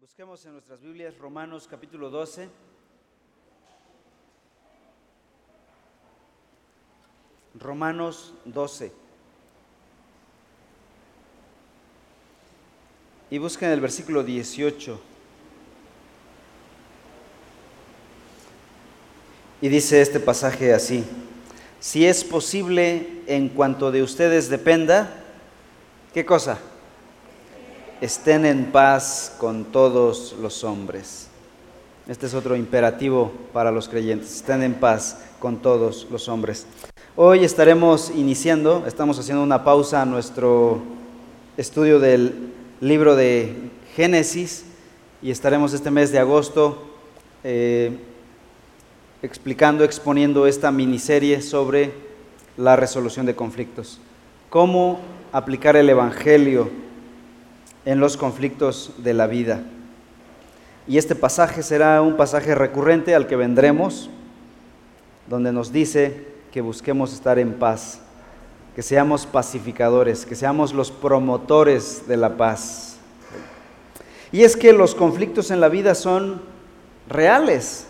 Busquemos en nuestras Biblias Romanos capítulo 12. Romanos 12. Y busquen el versículo 18. Y dice este pasaje así, si es posible en cuanto de ustedes dependa, ¿qué cosa? Estén en paz con todos los hombres. Este es otro imperativo para los creyentes, estén en paz con todos los hombres. Hoy estaremos iniciando, estamos haciendo una pausa a nuestro estudio del libro de Génesis y estaremos este mes de agosto eh, explicando, exponiendo esta miniserie sobre la resolución de conflictos. Cómo aplicar el Evangelio en los conflictos de la vida. Y este pasaje será un pasaje recurrente al que vendremos, donde nos dice que busquemos estar en paz, que seamos pacificadores, que seamos los promotores de la paz. Y es que los conflictos en la vida son reales,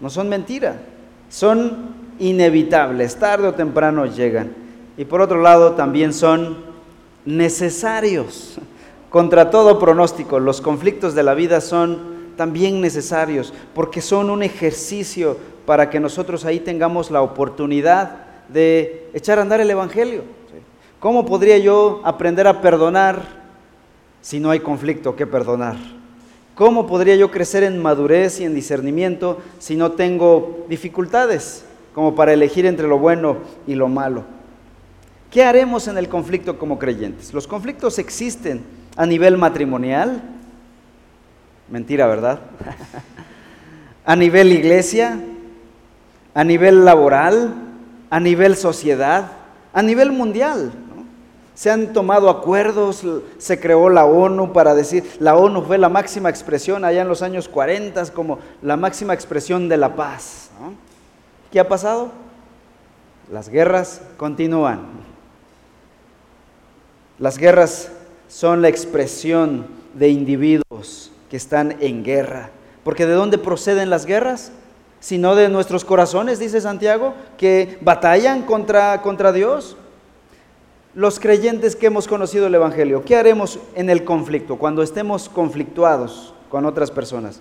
no son mentira, son inevitables, tarde o temprano llegan. Y por otro lado también son necesarios. Contra todo pronóstico, los conflictos de la vida son también necesarios porque son un ejercicio para que nosotros ahí tengamos la oportunidad de echar a andar el Evangelio. ¿Cómo podría yo aprender a perdonar si no hay conflicto que perdonar? ¿Cómo podría yo crecer en madurez y en discernimiento si no tengo dificultades como para elegir entre lo bueno y lo malo? ¿Qué haremos en el conflicto como creyentes? Los conflictos existen a nivel matrimonial, mentira, ¿verdad? a nivel iglesia, a nivel laboral, a nivel sociedad, a nivel mundial. Se han tomado acuerdos, se creó la ONU para decir, la ONU fue la máxima expresión allá en los años 40 como la máxima expresión de la paz. ¿Qué ha pasado? Las guerras continúan. Las guerras son la expresión de individuos que están en guerra. Porque ¿de dónde proceden las guerras? Sino de nuestros corazones, dice Santiago, que batallan contra, contra Dios. Los creyentes que hemos conocido el Evangelio, ¿qué haremos en el conflicto cuando estemos conflictuados con otras personas?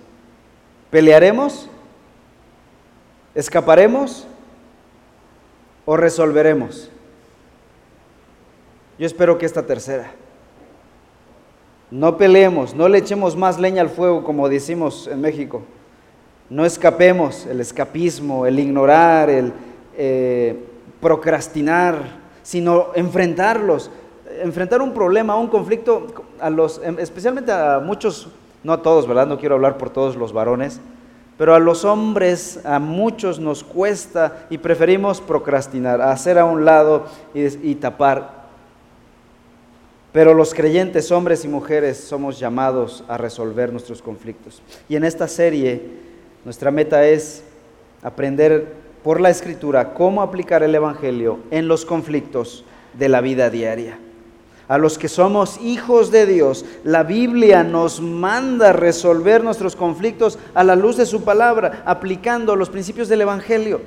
¿Pelearemos? ¿Escaparemos? ¿O resolveremos? Yo espero que esta tercera. No peleemos, no le echemos más leña al fuego como decimos en México. No escapemos el escapismo, el ignorar, el eh, procrastinar, sino enfrentarlos. Enfrentar un problema, un conflicto, a los, em, especialmente a muchos, no a todos, ¿verdad? No quiero hablar por todos los varones, pero a los hombres, a muchos nos cuesta y preferimos procrastinar, hacer a un lado y, y tapar. Pero los creyentes, hombres y mujeres, somos llamados a resolver nuestros conflictos. Y en esta serie, nuestra meta es aprender por la escritura cómo aplicar el Evangelio en los conflictos de la vida diaria. A los que somos hijos de Dios, la Biblia nos manda resolver nuestros conflictos a la luz de su palabra, aplicando los principios del Evangelio.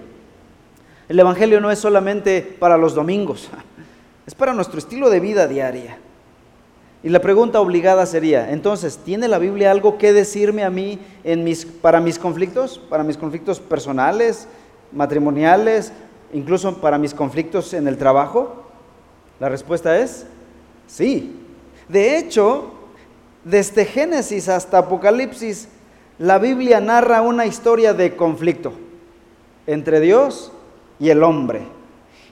El Evangelio no es solamente para los domingos, es para nuestro estilo de vida diaria. Y la pregunta obligada sería, entonces, ¿tiene la Biblia algo que decirme a mí en mis, para mis conflictos? ¿Para mis conflictos personales, matrimoniales, incluso para mis conflictos en el trabajo? La respuesta es sí. De hecho, desde Génesis hasta Apocalipsis, la Biblia narra una historia de conflicto entre Dios y el hombre.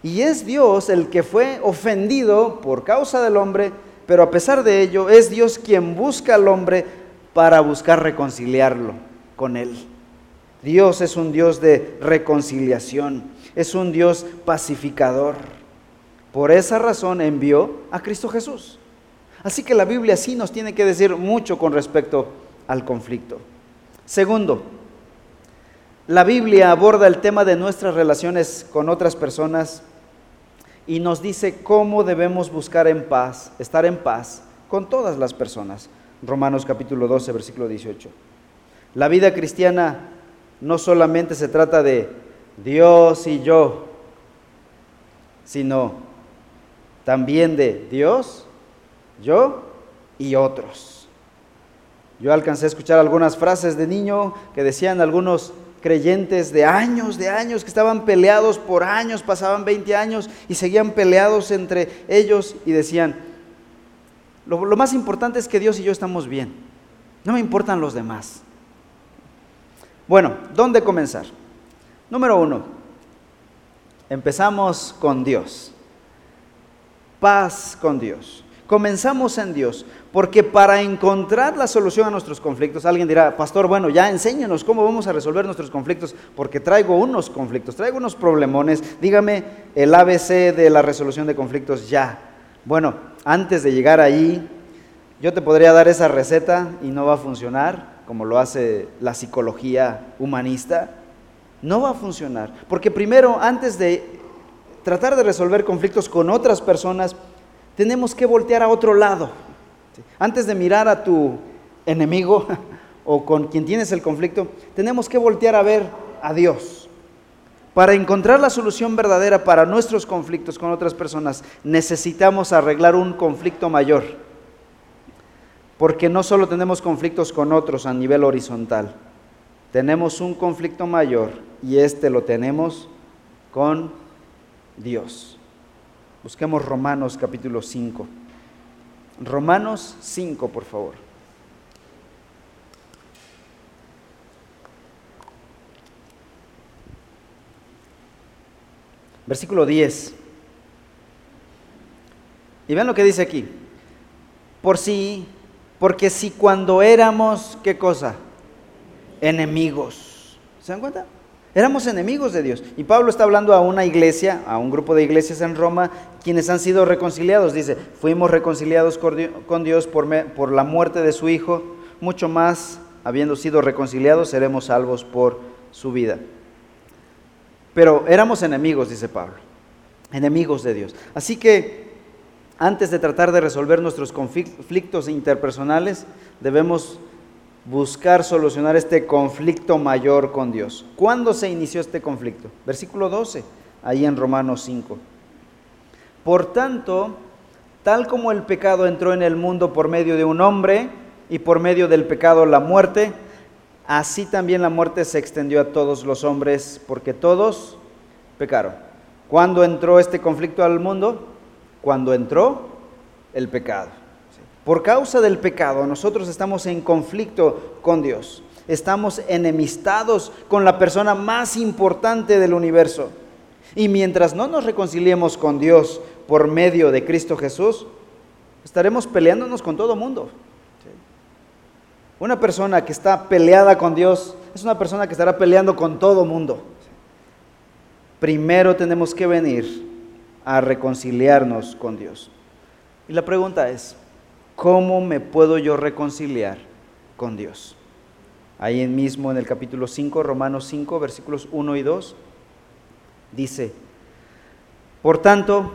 Y es Dios el que fue ofendido por causa del hombre pero a pesar de ello es Dios quien busca al hombre para buscar reconciliarlo con Él. Dios es un Dios de reconciliación, es un Dios pacificador. Por esa razón envió a Cristo Jesús. Así que la Biblia sí nos tiene que decir mucho con respecto al conflicto. Segundo, la Biblia aborda el tema de nuestras relaciones con otras personas y nos dice cómo debemos buscar en paz, estar en paz con todas las personas, Romanos capítulo 12, versículo 18. La vida cristiana no solamente se trata de Dios y yo, sino también de Dios, yo y otros. Yo alcancé a escuchar algunas frases de niño que decían algunos creyentes de años, de años, que estaban peleados por años, pasaban 20 años y seguían peleados entre ellos y decían, lo, lo más importante es que Dios y yo estamos bien, no me importan los demás. Bueno, ¿dónde comenzar? Número uno, empezamos con Dios. Paz con Dios. Comenzamos en Dios, porque para encontrar la solución a nuestros conflictos, alguien dirá, pastor, bueno, ya enséñenos cómo vamos a resolver nuestros conflictos, porque traigo unos conflictos, traigo unos problemones, dígame el ABC de la resolución de conflictos ya. Bueno, antes de llegar ahí, yo te podría dar esa receta y no va a funcionar, como lo hace la psicología humanista, no va a funcionar. Porque primero, antes de tratar de resolver conflictos con otras personas, tenemos que voltear a otro lado. Antes de mirar a tu enemigo o con quien tienes el conflicto, tenemos que voltear a ver a Dios. Para encontrar la solución verdadera para nuestros conflictos con otras personas, necesitamos arreglar un conflicto mayor porque no solo tenemos conflictos con otros a nivel horizontal, tenemos un conflicto mayor y este lo tenemos con Dios. Busquemos Romanos capítulo 5. Romanos 5, por favor. Versículo 10. Y vean lo que dice aquí. Por si porque si cuando éramos, ¿qué cosa? Enemigos. ¿Se dan cuenta? Éramos enemigos de Dios. Y Pablo está hablando a una iglesia, a un grupo de iglesias en Roma, quienes han sido reconciliados. Dice, fuimos reconciliados con Dios por, la muerte de su Hijo, mucho más, habiendo sido reconciliados, seremos salvos por su vida. Pero éramos enemigos, dice Pablo, enemigos de Dios. Así que antes de tratar de resolver nuestros conflictos interpersonales, debemos buscar solucionar este conflicto mayor con Dios. ¿Cuándo se inició este conflicto? Versículo 12, ahí en Romanos 5. Por tanto, tal como el pecado entró en el mundo por medio de un hombre y por medio del pecado la muerte, así también la muerte se extendió a todos los hombres porque todos pecaron. ¿Cuándo entró este conflicto al mundo? cuando entró el pecado. Por causa del pecado nosotros estamos en conflicto con Dios. Estamos enemistados con la persona más importante del universo. Y mientras no nos reconciliemos con Dios por medio de Cristo Jesús, estaremos peleándonos con todo mundo. Una persona que está peleada con Dios es una persona que estará peleando con todo mundo. Primero tenemos que venir a reconciliarnos con Dios. Y la pregunta es, ¿cómo me puedo yo reconciliar con Dios? Ahí mismo en el capítulo 5, Romanos 5, versículos 1 y 2, dice, por tanto,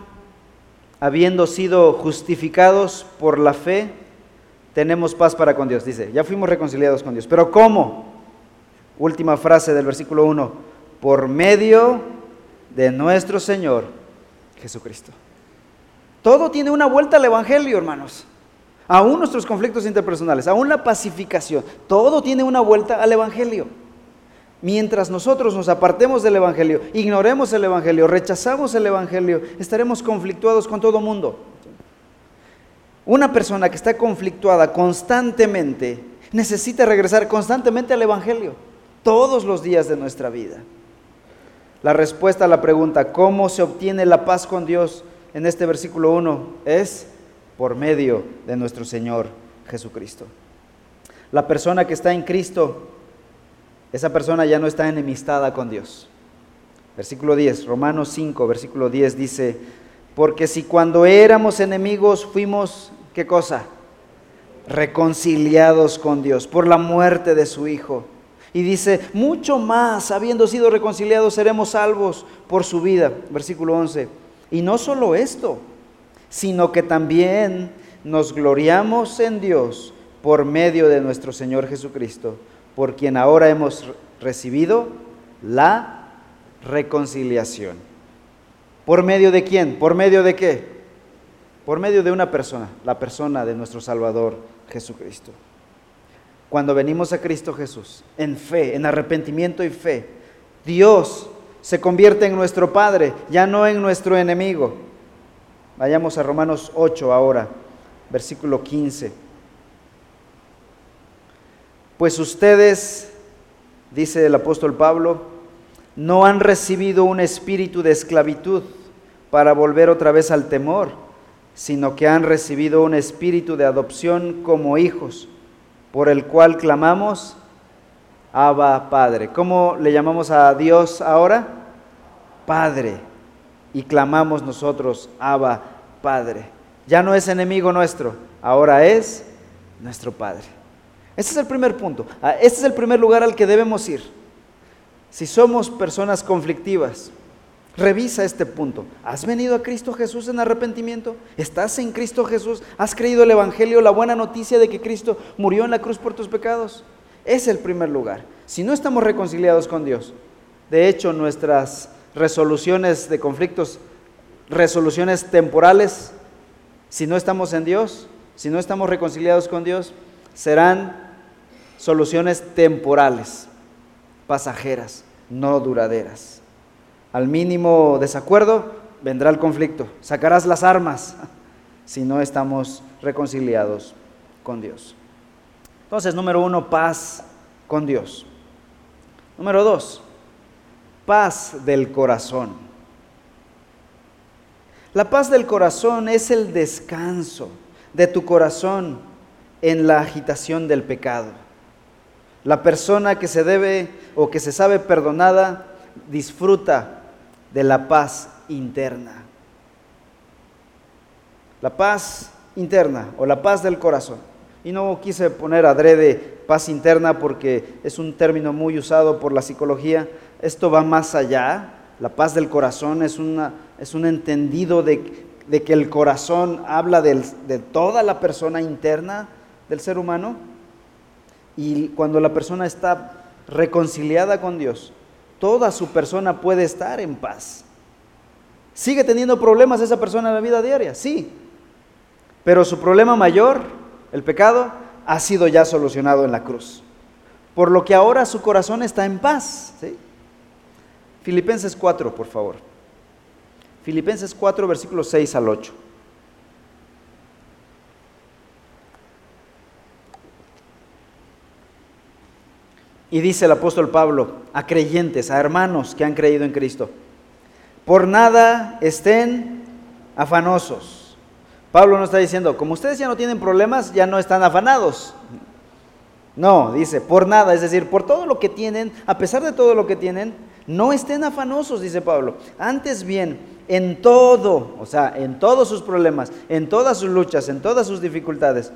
habiendo sido justificados por la fe, tenemos paz para con Dios. Dice, ya fuimos reconciliados con Dios. Pero ¿cómo? Última frase del versículo 1, por medio de nuestro Señor Jesucristo. Todo tiene una vuelta al Evangelio, hermanos. Aún nuestros conflictos interpersonales, aún la pacificación, todo tiene una vuelta al Evangelio. Mientras nosotros nos apartemos del Evangelio, ignoremos el Evangelio, rechazamos el Evangelio, estaremos conflictuados con todo mundo. Una persona que está conflictuada constantemente necesita regresar constantemente al Evangelio, todos los días de nuestra vida. La respuesta a la pregunta, ¿cómo se obtiene la paz con Dios en este versículo 1? Es por medio de nuestro Señor Jesucristo. La persona que está en Cristo, esa persona ya no está enemistada con Dios. Versículo 10, Romanos 5, versículo 10 dice, porque si cuando éramos enemigos fuimos, ¿qué cosa? Reconciliados con Dios por la muerte de su Hijo y dice, mucho más, habiendo sido reconciliados, seremos salvos por su vida. Versículo 11. Y no solo esto, sino que también nos gloriamos en Dios por medio de nuestro Señor Jesucristo, por quien ahora hemos recibido la reconciliación. ¿Por medio de quién? ¿Por medio de qué? Por medio de una persona, la persona de nuestro Salvador Jesucristo. Cuando venimos a Cristo Jesús, en fe, en arrepentimiento y fe, Dios se convierte en nuestro Padre, ya no en nuestro enemigo. Vayamos a Romanos 8 ahora, versículo 15. Pues ustedes, dice el apóstol Pablo, no han recibido un espíritu de esclavitud para volver otra vez al temor, sino que han recibido un espíritu de adopción como hijos, por el cual clamamos, Abba Padre. ¿Cómo le llamamos a Dios ahora? Padre. Y clamamos nosotros, Abba Padre. Ya no es enemigo nuestro, ahora es nuestro Padre. Este es el primer punto. Ah, este es el primer lugar al que debemos ir. Si somos personas conflictivas, revisa este punto. ¿Has venido a Cristo Jesús en arrepentimiento? ¿Estás en Cristo Jesús? ¿Has creído el Evangelio, la buena noticia de que Cristo murió en la cruz por tus pecados? Es el primer lugar. Si no estamos reconciliados con Dios, de hecho nuestras resoluciones de conflictos, resoluciones temporales, si no estamos en Dios, si no estamos reconciliados con Dios, serán soluciones temporales, pasajeras, no duraderas. Al mínimo desacuerdo vendrá el conflicto, sacarás las armas si no estamos reconciliados con Dios. Entonces, número uno, paz con Dios. Número dos, paz del corazón. La paz del corazón es el descanso de tu corazón en la agitación del pecado. La persona que se debe o que se sabe perdonada disfruta de la paz interna. La paz interna o la paz del corazón. Y no quise poner adrede paz interna porque es un término muy usado por la psicología. Esto va más allá. La paz del corazón es, es un entendido de, que el corazón habla de toda la persona interna del ser humano. Y cuando la persona está reconciliada con Dios, toda su persona puede estar en paz. ¿Sigue teniendo problemas esa persona en la vida diaria? Sí. Pero su problema mayor el pecado ha sido ya solucionado en la cruz. Por lo que ahora su corazón está en paz. Filipenses 4, por favor. Filipenses 4, versículos 6 al 8. Y dice el apóstol Pablo a creyentes, a hermanos que han creído en Cristo, por nada estén afanosos Pablo no está diciendo, como ustedes ya no tienen problemas, ya no están afanados. No, dice, por nada, es decir, por todo lo que tienen, a pesar de todo lo que tienen, no estén afanosos, dice Pablo. Antes bien, en todo, o sea, en todos sus problemas, en todas sus luchas, en todas sus dificultades,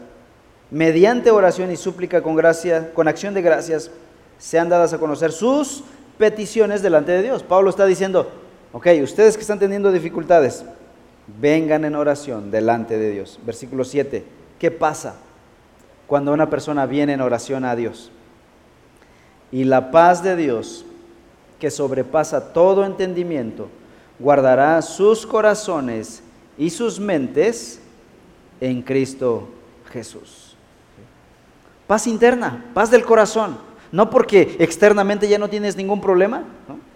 mediante oración y súplica con gracia, con acción de gracias, sean dadas a conocer sus peticiones delante de Dios. Pablo está diciendo, ok, ustedes que están teniendo dificultades, vengan en oración delante de Dios. Versículo 7. ¿Qué pasa cuando una persona viene en oración a Dios? Y la paz de Dios, que sobrepasa todo entendimiento, guardará sus corazones y sus mentes en Cristo Jesús. Paz interna, paz del corazón. No porque externamente ya no tienes ningún problema.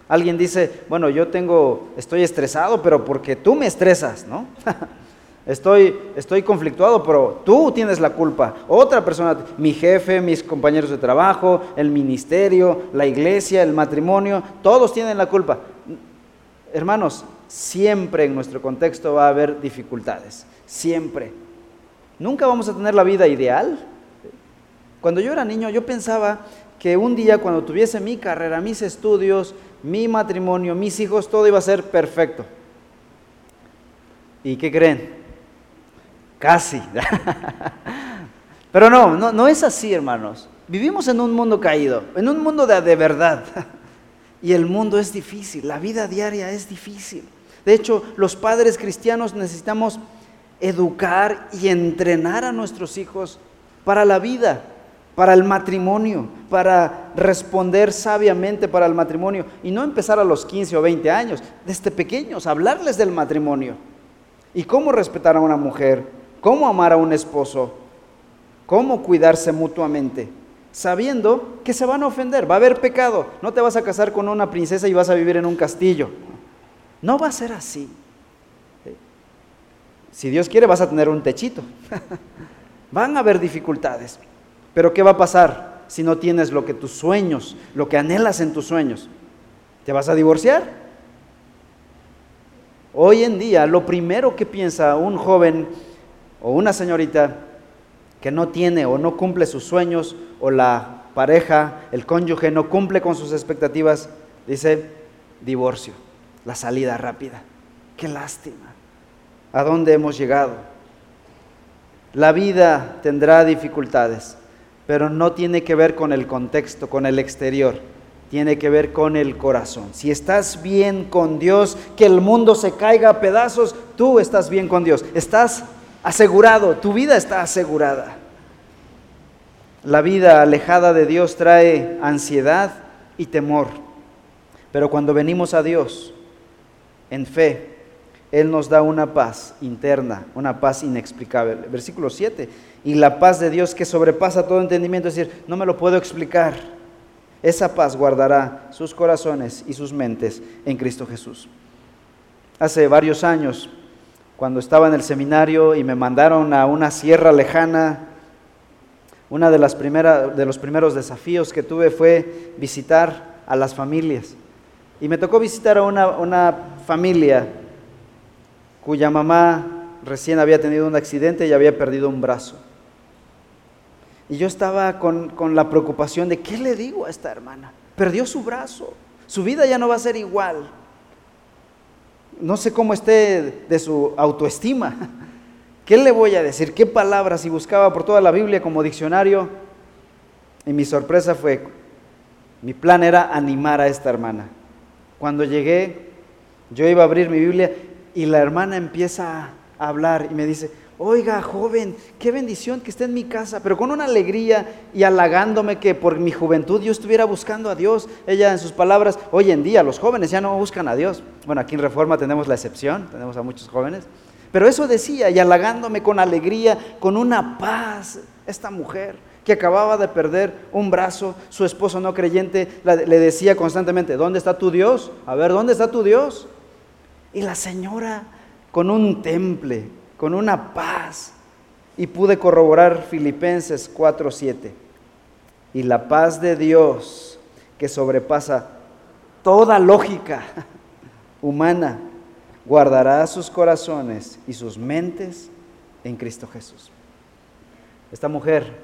Alguien dice, bueno, yo tengo, estoy estresado, pero porque tú me estresas, ¿no? estoy, estoy conflictuado, pero tú tienes la culpa. Otra persona, mi jefe, mis compañeros de trabajo, el ministerio, la iglesia, el matrimonio, todos tienen la culpa. Hermanos, siempre en nuestro contexto va a haber dificultades, siempre. Nunca vamos a tener la vida ideal. Cuando yo era niño, yo pensaba que un día cuando tuviese mi carrera, mis estudios, mi matrimonio, mis hijos, todo iba a ser perfecto. ¿Y qué creen? Casi. Pero no, no, no es así, hermanos. Vivimos en un mundo caído, en un mundo de, de verdad. Y el mundo es difícil, la vida diaria es difícil. De hecho, los padres cristianos necesitamos educar y entrenar a nuestros hijos para la vida, para el matrimonio, para responder sabiamente para el matrimonio y no empezar a los 15 o 20 años, desde pequeños, hablarles del matrimonio y cómo respetar a una mujer, cómo amar a un esposo, cómo cuidarse mutuamente, sabiendo que se van a ofender, va a haber pecado, no te vas a casar con una princesa y vas a vivir en un castillo, no va a ser así. Si Dios quiere vas a tener un techito, van a haber dificultades. Pero ¿qué va a pasar si no tienes lo que tus sueños, lo que anhelas en tus sueños? ¿Te vas a divorciar? Hoy en día lo primero que piensa un joven o una señorita que no tiene o no cumple sus sueños o la pareja, el cónyuge no cumple con sus expectativas, dice divorcio, la salida rápida. Qué lástima. ¿A dónde hemos llegado? La vida tendrá dificultades, pero no tiene que ver con el contexto, con el exterior, tiene que ver con el corazón. Si estás bien con Dios, que el mundo se caiga a pedazos, tú estás bien con Dios, estás asegurado, tu vida está asegurada. La vida alejada de Dios trae ansiedad y temor, pero cuando venimos a Dios en fe, Él nos da una paz interna, una paz inexplicable. Versículo 7 y la paz de Dios que sobrepasa todo entendimiento, es decir, no me lo puedo explicar. Esa paz guardará sus corazones y sus mentes en Cristo Jesús. Hace varios años, cuando estaba en el seminario y me mandaron a una sierra lejana, una de las primeras de los primeros desafíos que tuve fue visitar a las familias. Y me tocó visitar a una, una familia cuya mamá recién había tenido un accidente y había perdido un brazo. Y yo estaba con, la preocupación de, ¿qué le digo a esta hermana? Perdió su brazo, su vida ya no va a ser igual. No sé cómo esté de su autoestima. ¿Qué le voy a decir? ¿Qué palabras? Y buscaba por toda la Biblia como diccionario. Y mi sorpresa fue, mi plan era animar a esta hermana. Cuando llegué, yo iba a abrir mi Biblia y la hermana empieza a hablar y me dice, Oiga, joven, qué bendición que esté en mi casa, pero con una alegría y halagándome que por mi juventud yo estuviera buscando a Dios. Ella en sus palabras, hoy en día los jóvenes ya no buscan a Dios. Bueno, aquí en Reforma tenemos la excepción, tenemos a muchos jóvenes. Pero eso decía, y halagándome con alegría, con una paz, esta mujer que acababa de perder un brazo, su esposo no creyente le decía constantemente, ¿dónde está tu Dios? A ver, ¿dónde está tu Dios? Y la señora con un temple, con una paz. Y pude corroborar Filipenses 4:7. Y la paz de Dios, que sobrepasa toda lógica humana, guardará sus corazones y sus mentes en Cristo Jesús. Esta mujer,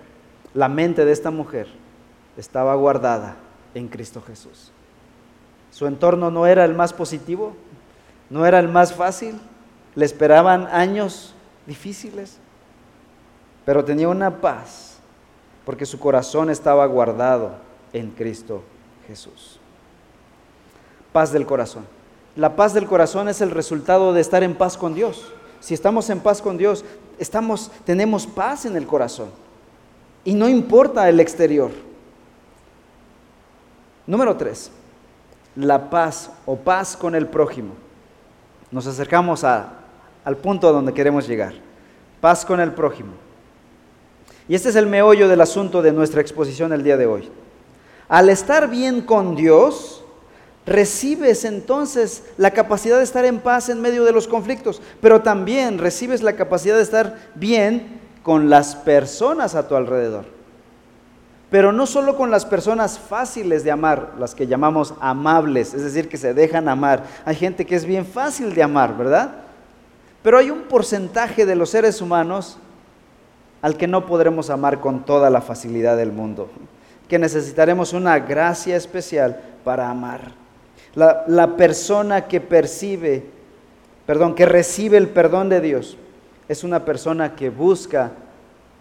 la mente de esta mujer estaba guardada en Cristo Jesús. Su entorno no era el más positivo, no era el más fácil, le esperaban años difíciles, pero tenía una paz porque su corazón estaba guardado en Cristo Jesús. Paz del corazón. La paz del corazón es el resultado de estar en paz con Dios. Si estamos en paz con Dios, estamos tenemos paz en el corazón. Y no importa el exterior. Número tres, la paz o paz con el prójimo. Nos acercamos a al punto a donde queremos llegar. Paz con el prójimo. Y este es el meollo del asunto de nuestra exposición el día de hoy. Al estar bien con Dios, recibes entonces la capacidad de estar en paz en medio de los conflictos, pero también recibes la capacidad de estar bien con las personas a tu alrededor. Pero no solo con las personas fáciles de amar, las que llamamos amables, es decir, que se dejan amar. Hay gente que es bien fácil de amar, ¿verdad? Pero hay un porcentaje de los seres humanos al que no podremos amar con toda la facilidad del mundo, que necesitaremos una gracia especial para amar. La, persona que percibe, perdón, que recibe el perdón de Dios, es una persona que busca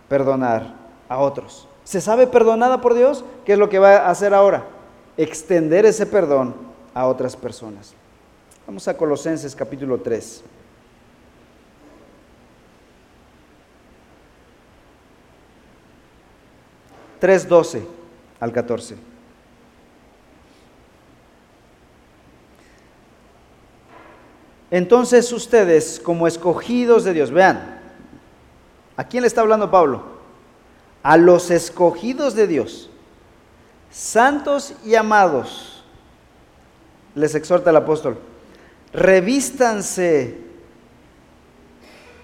perdonar a otros. ¿Se sabe perdonada por Dios? ¿Qué es lo que va a hacer ahora? Extender ese perdón a otras personas. Vamos a Colosenses capítulo 3. 3.12 al 14. Entonces ustedes, como escogidos de Dios, vean, ¿a quién le está hablando Pablo? A los escogidos de Dios, santos y amados, les exhorta el apóstol, revístanse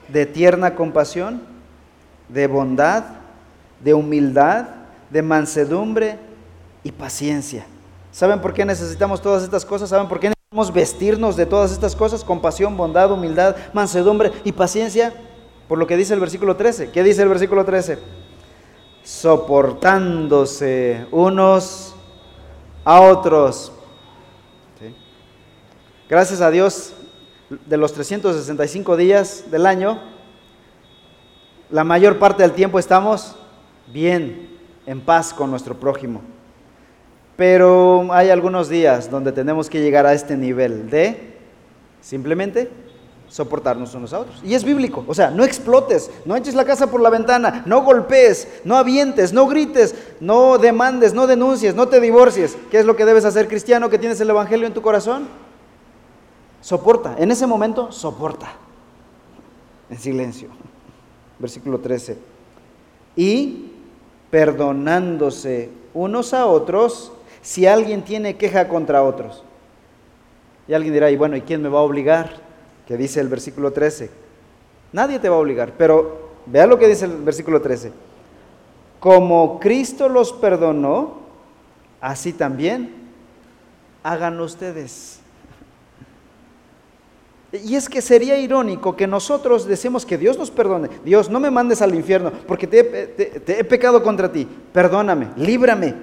de tierna compasión, de bondad, de humildad, de mansedumbre y paciencia. ¿Saben por qué necesitamos todas estas cosas? ¿Saben por qué necesitamos vestirnos de todas estas cosas? Compasión, bondad, humildad, mansedumbre y paciencia. Por lo que dice el versículo 13. ¿Qué dice el versículo 13? Soportándose unos a otros. Gracias a Dios, de los 365 días del año, la mayor parte del tiempo estamos bien, en paz con nuestro prójimo. Pero hay algunos días donde tenemos que llegar a este nivel de simplemente soportarnos unos a otros. Y es bíblico, o sea, no explotes, no eches la casa por la ventana, no golpees, no avientes, no grites, no demandes, no denuncies, no te divorcies. ¿Qué es lo que debes hacer cristiano que tienes el Evangelio en tu corazón? Soporta, en ese momento soporta, en silencio. Versículo 13. Y perdonándose unos a otros si alguien tiene queja contra otros. Y alguien dirá, y bueno, ¿y quién me va a obligar? Que dice el versículo 13. Nadie te va a obligar, pero vea lo que dice el versículo 13. Como Cristo los perdonó, así también hagan ustedes. Y es que sería irónico que nosotros decimos que Dios nos perdone. Dios, no me mandes al infierno porque te, he pecado contra ti. Perdóname, líbrame.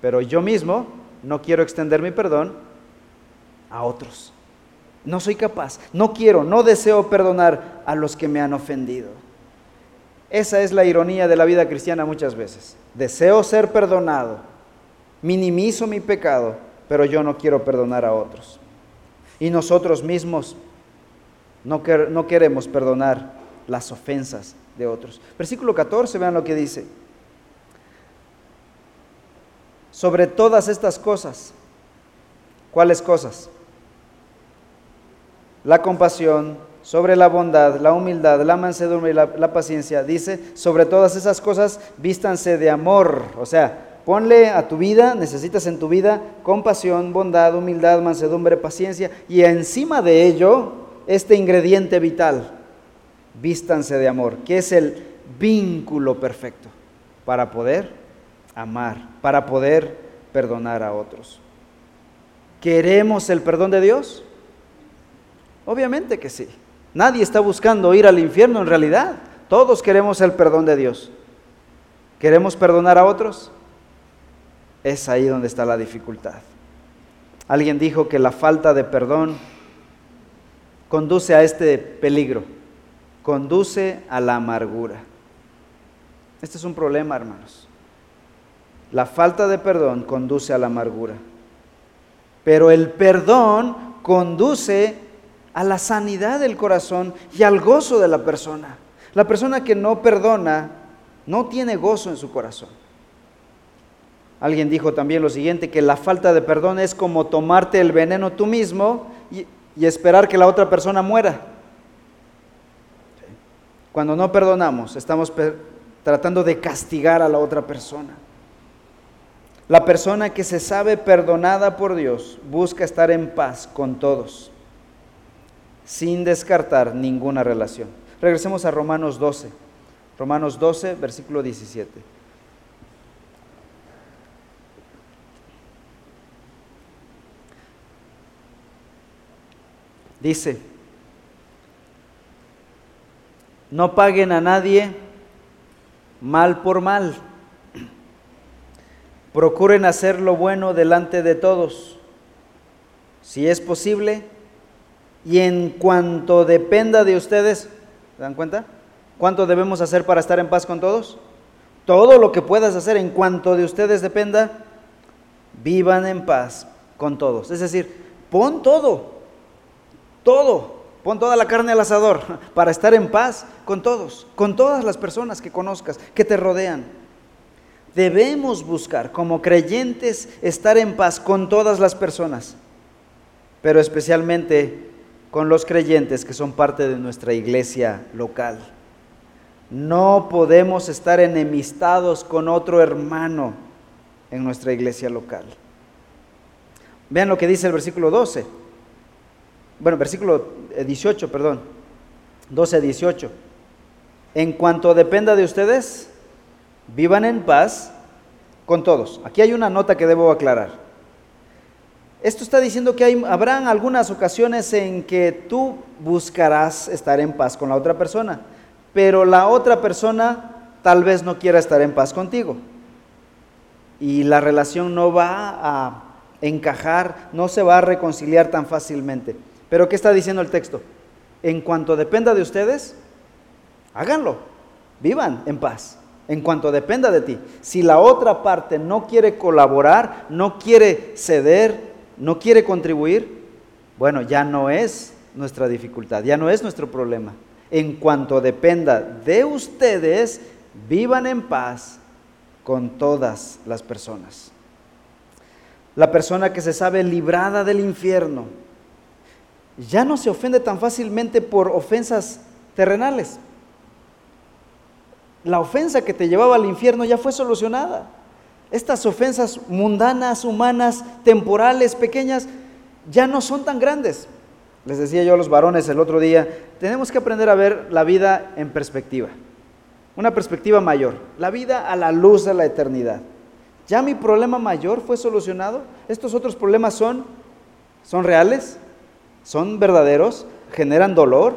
Pero yo mismo no quiero extender mi perdón a otros. No soy capaz, no quiero, no deseo perdonar a los que me han ofendido. Esa es la ironía de la vida cristiana muchas veces. Deseo ser perdonado, minimizo mi pecado, pero yo no quiero perdonar a otros y nosotros mismos no, no queremos perdonar las ofensas de otros. Versículo 14, vean lo que dice. Sobre todas estas cosas, ¿cuáles cosas? La compasión, sobre la bondad, la humildad, la mansedumbre y la, la, paciencia. Dice, sobre todas esas cosas, vístanse de amor. O sea, Ponle a tu vida, necesitas en tu vida compasión, bondad, humildad, mansedumbre, paciencia y encima de ello este ingrediente vital, vístanse de amor, que es el vínculo perfecto para poder amar, para poder perdonar a otros. ¿Queremos el perdón de Dios? Obviamente que sí. Nadie está buscando ir al infierno en realidad. Todos queremos el perdón de Dios. ¿Queremos perdonar a otros? Es ahí donde está la dificultad. Alguien dijo que la falta de perdón conduce a este peligro, conduce a la amargura. Este es un problema, hermanos. La falta de perdón conduce a la amargura. Pero el perdón conduce a la sanidad del corazón y al gozo de la persona. La persona que no perdona no tiene gozo en su corazón. Alguien dijo también lo siguiente, que la falta de perdón es como tomarte el veneno tú mismo y, esperar que la otra persona muera. Cuando no perdonamos, estamos tratando de castigar a la otra persona. La persona que se sabe perdonada por Dios busca estar en paz con todos, sin descartar ninguna relación. Regresemos a Romanos 12. Romanos 12, versículo 17. Dice, no paguen a nadie mal por mal. Procuren hacer lo bueno delante de todos, si es posible, y en cuanto dependa de ustedes, ¿se dan cuenta? ¿Cuánto debemos hacer para estar en paz con todos? Todo lo que puedas hacer en cuanto de ustedes dependa, vivan en paz con todos. Es decir, pon todo, todo, pon toda la carne al asador para estar en paz con todos, con todas las personas que conozcas, que te rodean. Debemos buscar como creyentes estar en paz con todas las personas, pero especialmente con los creyentes que son parte de nuestra iglesia local. No podemos estar enemistados con otro hermano en nuestra iglesia local. Vean lo que dice el versículo 12. Bueno, versículo 18, perdón. 12 a 18. En cuanto dependa de ustedes, vivan en paz con todos. Aquí hay una nota que debo aclarar. Esto está diciendo que hay, habrán algunas ocasiones en que tú buscarás estar en paz con la otra persona, pero la otra persona tal vez no quiera estar en paz contigo. Y la relación no va a encajar, no se va a reconciliar tan fácilmente. Pero ¿qué está diciendo el texto? En cuanto dependa de ustedes, háganlo, vivan en paz en cuanto dependa de ti. Si la otra parte no quiere colaborar, no quiere ceder, no quiere contribuir, bueno, ya no es nuestra dificultad, ya no es nuestro problema. En cuanto dependa de ustedes, vivan en paz con todas las personas. La persona que se sabe librada del infierno ya no se ofende tan fácilmente por ofensas terrenales la ofensa que te llevaba al infierno ya fue solucionada. Estas ofensas mundanas, humanas, temporales, pequeñas, ya no son tan grandes. Les decía yo a los varones el otro día, tenemos que aprender a ver la vida en perspectiva, una perspectiva mayor, la vida a la luz de la eternidad. Ya mi problema mayor fue solucionado, estos otros problemas son, son reales, son verdaderos, generan dolor,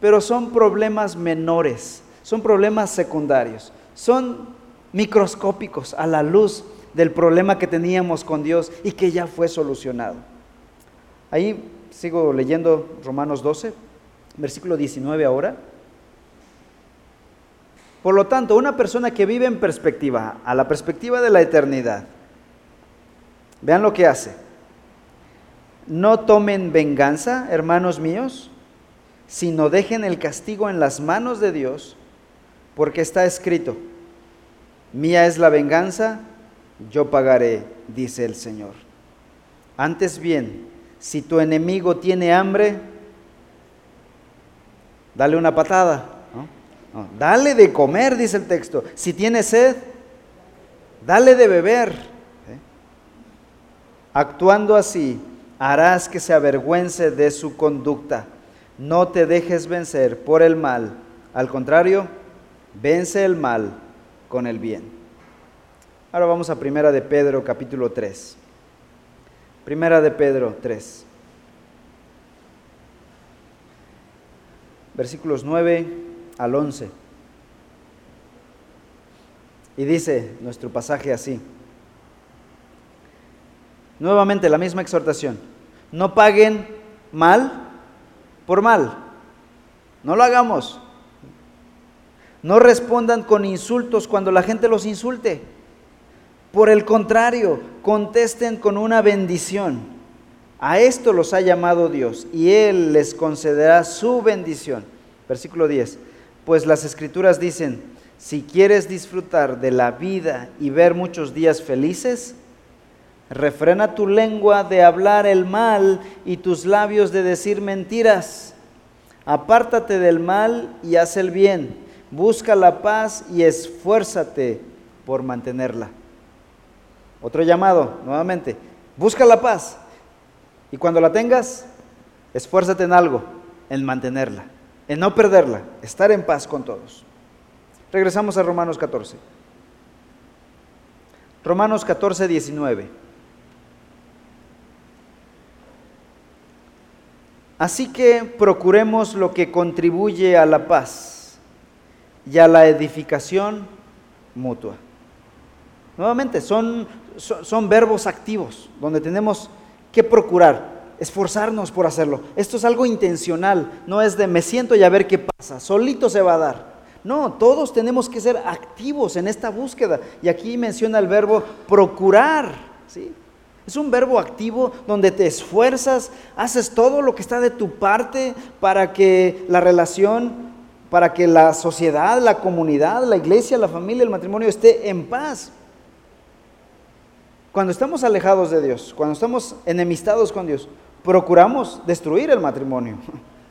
pero son problemas menores son problemas secundarios, son microscópicos a la luz del problema que teníamos con Dios y que ya fue solucionado. Ahí sigo leyendo Romanos 12, versículo 19 ahora. Por lo tanto, una persona que vive en perspectiva, a la perspectiva de la eternidad, vean lo que hace. No tomen venganza, hermanos míos, sino dejen el castigo en las manos de Dios porque está escrito, mía es la venganza, yo pagaré, dice el Señor. Antes bien, si tu enemigo tiene hambre, dale una patada, dale de comer, dice el texto. Si tiene sed, dale de beber. ¿eh? Actuando así, harás que se avergüence de su conducta. No te dejes vencer por el mal. Al contrario, Vence el mal con el bien. Ahora vamos a Primera de Pedro capítulo 3. Primera de Pedro 3. Versículos 9 al 11. Y dice nuestro pasaje así. Nuevamente la misma exhortación. No paguen mal por mal. No lo hagamos. No respondan con insultos cuando la gente los insulte. Por el contrario, contesten con una bendición. A esto los ha llamado Dios y Él les concederá su bendición. Versículo 10. Pues las escrituras dicen, si quieres disfrutar de la vida y ver muchos días felices, refrena tu lengua de hablar el mal y tus labios de decir mentiras. Apártate del mal y haz el bien busca la paz y esfuérzate por mantenerla. Otro llamado, nuevamente, busca la paz y cuando la tengas, esfuérzate en algo, en mantenerla, en no perderla, estar en paz con todos. Regresamos a Romanos 14. Romanos 14, 19. Así que procuremos lo que contribuye a la paz y a la edificación mutua. Nuevamente, son, son, verbos activos donde tenemos que procurar, esforzarnos por hacerlo. Esto es algo intencional, no es de me siento y a ver qué pasa, solito se va a dar. No, todos tenemos que ser activos en esta búsqueda. Y aquí menciona el verbo procurar. ¿sí? Es un verbo activo donde te esfuerzas, haces todo lo que está de tu parte para que la relación para que la sociedad, la comunidad, la iglesia, la familia, el matrimonio esté en paz. Cuando estamos alejados de Dios, cuando estamos enemistados con Dios, procuramos destruir el matrimonio,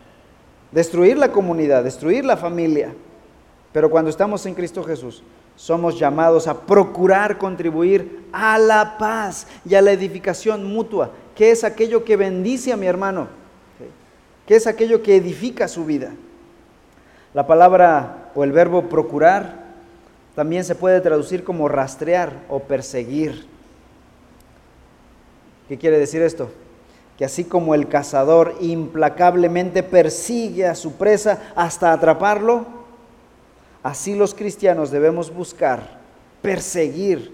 destruir la comunidad, destruir la familia. Pero cuando estamos en Cristo Jesús, somos llamados a procurar contribuir a la paz y a la edificación mutua, que es aquello que bendice a mi hermano, que es aquello que edifica su vida. La palabra o el verbo procurar también se puede traducir como rastrear o perseguir. ¿Qué quiere decir esto? Que así como el cazador implacablemente persigue a su presa hasta atraparlo, así los cristianos debemos buscar, perseguir,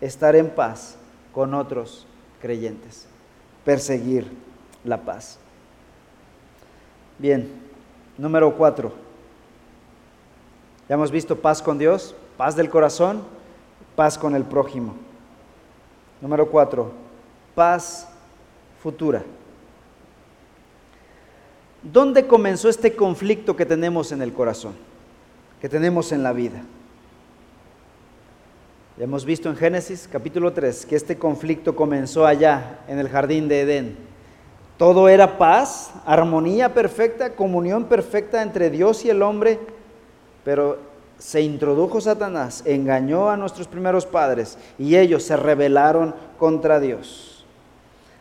estar en paz con otros creyentes, perseguir la paz. Bien, número cuatro. Ya hemos visto paz con Dios, paz del corazón, paz con el prójimo. Número cuatro, paz futura. ¿Dónde comenzó este conflicto que tenemos en el corazón, que tenemos en la vida? Ya hemos visto en Génesis capítulo 3 que este conflicto comenzó allá en el jardín de Edén. Todo era paz, armonía perfecta, comunión perfecta entre Dios y el hombre, pero se introdujo Satanás, engañó a nuestros primeros padres y ellos se rebelaron contra Dios.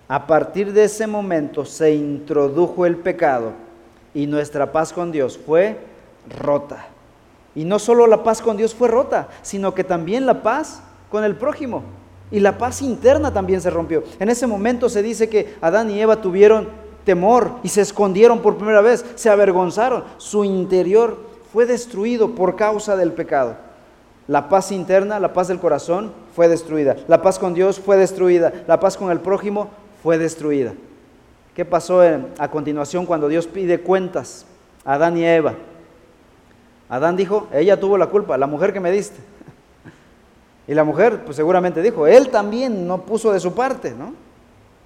A partir de ese momento se introdujo el pecado y nuestra paz con Dios fue rota. Y no solo la paz con Dios fue rota, sino que también la paz con el prójimo. Y la paz interna también se rompió. En ese momento se dice que Adán y Eva tuvieron temor y se escondieron por primera vez, se avergonzaron. Su interior fue destruido por causa del pecado. La paz interna, la paz del corazón fue destruida. La paz con Dios fue destruida. La paz con el prójimo fue destruida. ¿Qué pasó a continuación cuando Dios pide cuentas a Adán y Eva? Adán dijo, ella tuvo la culpa, la mujer que me diste. Y la mujer, pues seguramente dijo, él también no puso de su parte, ¿no?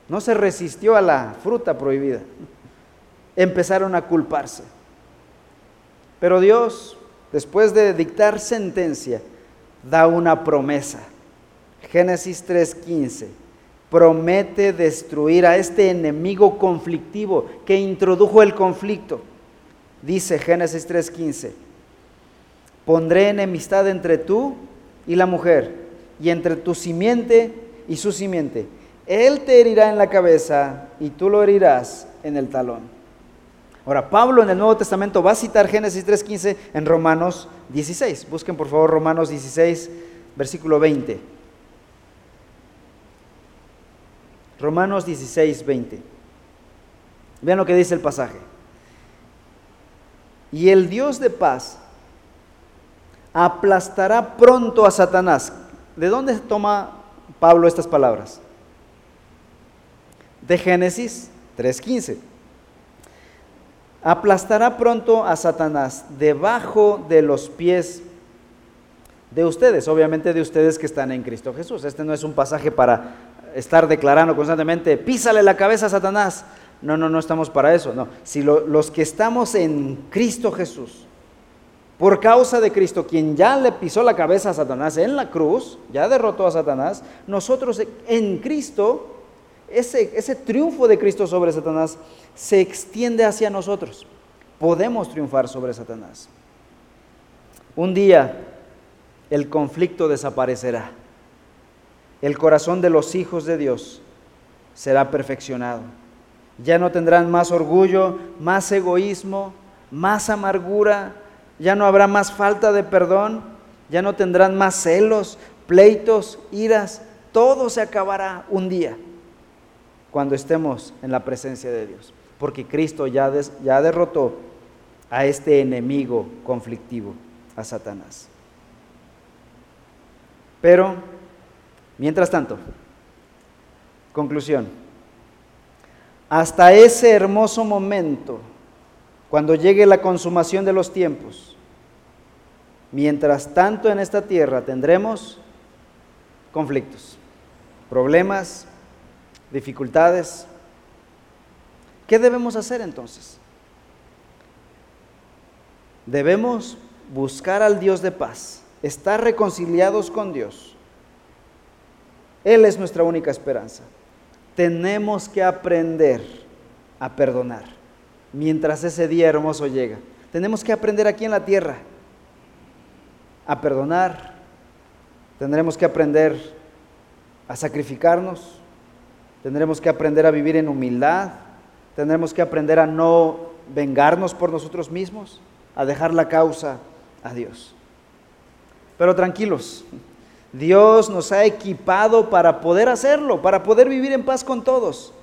No se resistió a la fruta prohibida. Empezaron a culparse. Pero Dios, después de dictar sentencia, da una promesa. Génesis 3:15 promete destruir a este enemigo conflictivo que introdujo el conflicto. Dice Génesis 3:15, pondré enemistad entre tú y la mujer, y entre tu simiente y su simiente. Él te herirá en la cabeza y tú lo herirás en el talón. Ahora, Pablo en el Nuevo Testamento va a citar Génesis 3:15 en Romanos 16. Busquen por favor Romanos 16, versículo 20. Romanos 16, 20. Vean lo que dice el pasaje. Y el Dios de paz aplastará pronto a Satanás. ¿De dónde toma Pablo estas palabras? De Génesis 3.15. Aplastará pronto a Satanás debajo de los pies de ustedes, obviamente de ustedes que están en Cristo Jesús. Este no es un pasaje para estar declarando constantemente, písale la cabeza a Satanás. No, no, no estamos para eso. No, si los que estamos en Cristo Jesús, por causa de Cristo, quien ya le pisó la cabeza a Satanás en la cruz, ya derrotó a Satanás, nosotros en Cristo, ese, ese triunfo de Cristo sobre Satanás se extiende hacia nosotros. Podemos triunfar sobre Satanás. Un día el conflicto desaparecerá el corazón de los hijos de Dios será perfeccionado. Ya no tendrán más orgullo, más egoísmo, más amargura, ya no habrá más falta de perdón, ya no tendrán más celos, pleitos, iras, todo se acabará un día cuando estemos en la presencia de Dios, porque Cristo ya, ya derrotó a este enemigo conflictivo, a Satanás. Pero Mientras tanto, conclusión, hasta ese hermoso momento, cuando llegue la consumación de los tiempos, mientras tanto en esta tierra tendremos conflictos, problemas, dificultades. ¿Qué debemos hacer entonces? Debemos buscar al Dios de paz, estar reconciliados con Dios. Él es nuestra única esperanza. Tenemos que aprender a perdonar mientras ese día hermoso llega. Tenemos que aprender aquí en la tierra a perdonar. Tendremos que aprender a sacrificarnos. Tendremos que aprender a vivir en humildad. Tendremos que aprender a no vengarnos por nosotros mismos a dejar la causa a Dios. Pero tranquilos, Dios nos ha equipado para poder hacerlo, para poder vivir en paz con todos.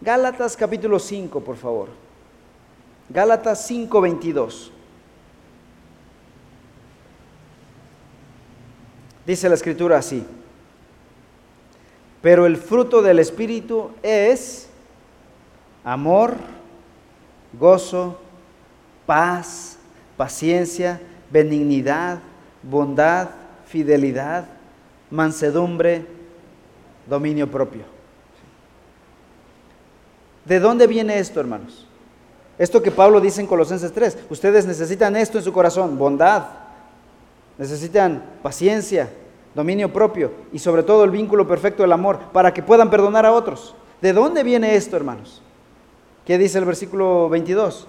Gálatas capítulo 5, por favor. Gálatas 5, 22. Dice la escritura así. Pero el fruto del Espíritu es amor, gozo, paz, paciencia, benignidad, bondad, fidelidad, mansedumbre, dominio propio. ¿De dónde viene esto, hermanos? Esto que Pablo dice en Colosenses 3, ustedes necesitan esto en su corazón, bondad, necesitan paciencia, dominio propio y sobre todo el vínculo perfecto del amor para que puedan perdonar a otros. ¿De dónde viene esto, hermanos? ¿Qué dice el versículo 22?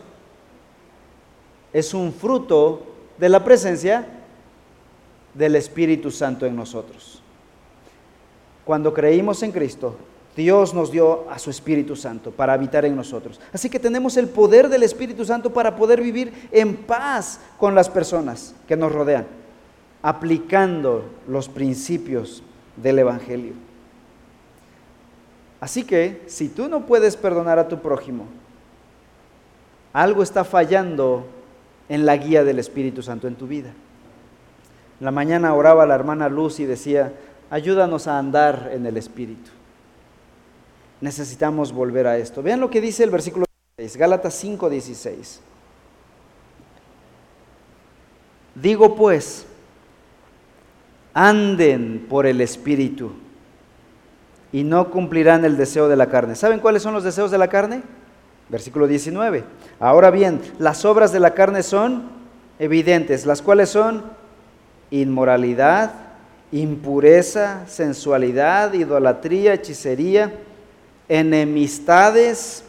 es un fruto de la presencia del Espíritu Santo en nosotros. Cuando creímos en Cristo, Dios nos dio a su Espíritu Santo para habitar en nosotros. Así que tenemos el poder del Espíritu Santo para poder vivir en paz con las personas que nos rodean, aplicando los principios del Evangelio. Así que si tú no puedes perdonar a tu prójimo, algo está fallando en la guía del Espíritu Santo en tu vida. La mañana oraba la hermana Luz y decía, ayúdanos a andar en el Espíritu. Necesitamos volver a esto. Vean lo que dice el versículo 6, Gálatas 5, 16. Digo pues, anden por el Espíritu y no cumplirán el deseo de la carne. ¿Saben cuáles son los deseos de la carne? Versículo 19. Ahora bien, las obras de la carne son evidentes, las cuales son inmoralidad, impureza, sensualidad, idolatría, hechicería, enemistades,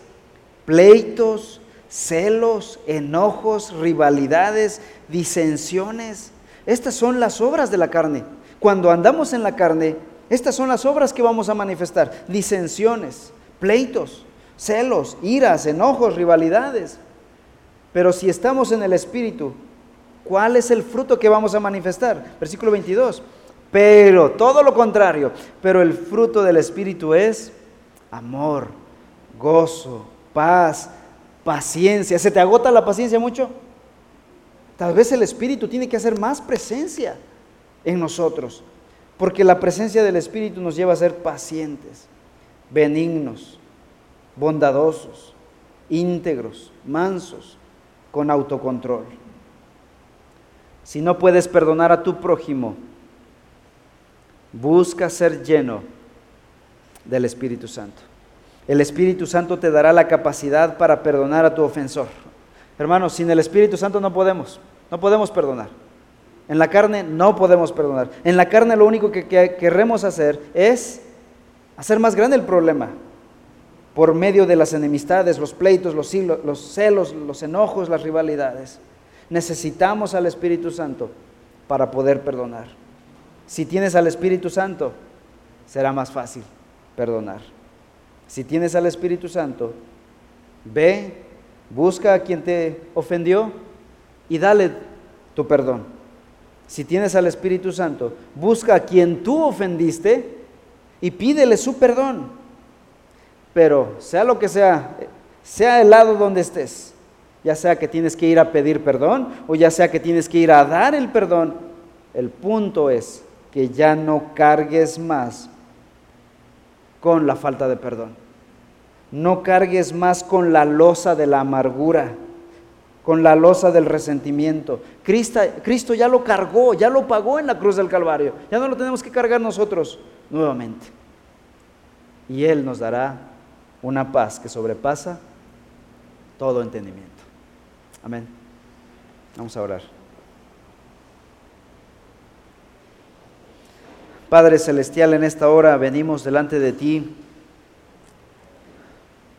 pleitos, celos, enojos, rivalidades, disensiones. Estas son las obras de la carne. Cuando andamos en la carne, estas son las obras que vamos a manifestar. Disensiones, pleitos, celos, iras, enojos, rivalidades. Pero si estamos en el Espíritu, ¿cuál es el fruto que vamos a manifestar? Versículo 22. Pero todo lo contrario, pero el fruto del Espíritu es amor, gozo, paz, paciencia. ¿Se te agota la paciencia mucho? Tal vez el Espíritu tiene que hacer más presencia en nosotros, porque la presencia del Espíritu nos lleva a ser pacientes, benignos, bondadosos, íntegros, mansos, con autocontrol. Si no puedes perdonar a tu prójimo, busca ser lleno del Espíritu Santo. El Espíritu Santo te dará la capacidad para perdonar a tu ofensor. Hermanos, sin el Espíritu Santo no podemos, no podemos perdonar. En la carne no podemos perdonar. En la carne lo único que, queremos hacer es hacer más grande el problema, por medio de las enemistades, los pleitos, los, celos, los enojos, las rivalidades. Necesitamos al Espíritu Santo para poder perdonar. Si tienes al Espíritu Santo, será más fácil perdonar. Si tienes al Espíritu Santo, ve, busca a quien te ofendió y dale tu perdón. Si tienes al Espíritu Santo, busca a quien tú ofendiste y pídele su perdón. Pero sea lo que sea, sea el lado donde estés, ya sea que tienes que ir a pedir perdón o ya sea que tienes que ir a dar el perdón, el punto es que ya no cargues más con la falta de perdón. No cargues más con la losa de la amargura, con la losa del resentimiento. Cristo, ya lo cargó, ya lo pagó en la cruz del Calvario. Ya no lo tenemos que cargar nosotros nuevamente. Y Él nos dará una paz que sobrepasa todo entendimiento. Amén. Vamos a orar. Padre Celestial, en esta hora venimos delante de ti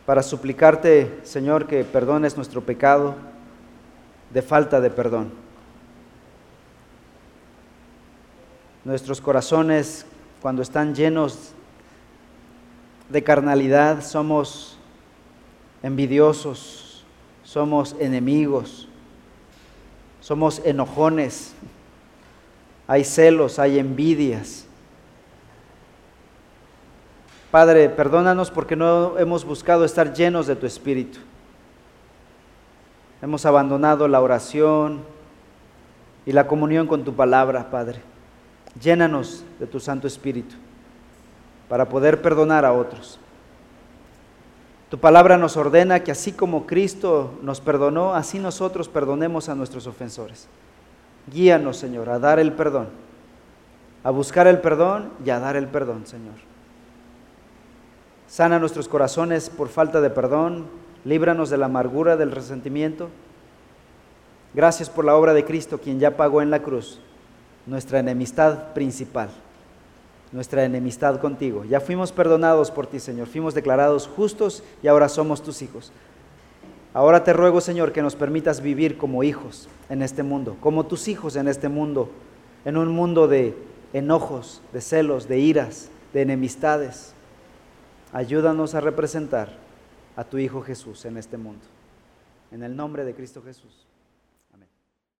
para suplicarte, Señor, que perdones nuestro pecado de falta de perdón. Nuestros corazones, cuando están llenos de carnalidad, somos envidiosos, somos enemigos, somos enojones, hay celos, hay envidias. Padre, perdónanos porque no hemos buscado estar llenos de tu Espíritu. Hemos abandonado la oración y la comunión con tu palabra, Padre. Llénanos de tu Santo Espíritu para poder perdonar a otros. Tu palabra nos ordena que así como Cristo nos perdonó, así nosotros perdonemos a nuestros ofensores. Guíanos, Señor, a dar el perdón, a buscar el perdón y a dar el perdón, Señor. Sana nuestros corazones por falta de perdón, líbranos de la amargura, del resentimiento. Gracias por la obra de Cristo, quien ya pagó en la cruz nuestra enemistad principal, nuestra enemistad contigo. Ya fuimos perdonados por ti, Señor, fuimos declarados justos y ahora somos tus hijos. Ahora te ruego, Señor, que nos permitas vivir como hijos en este mundo, como tus hijos en este mundo, en un mundo de enojos, de celos, de iras, de enemistades. Ayúdanos a representar a tu Hijo Jesús en este mundo. En el nombre de Cristo Jesús.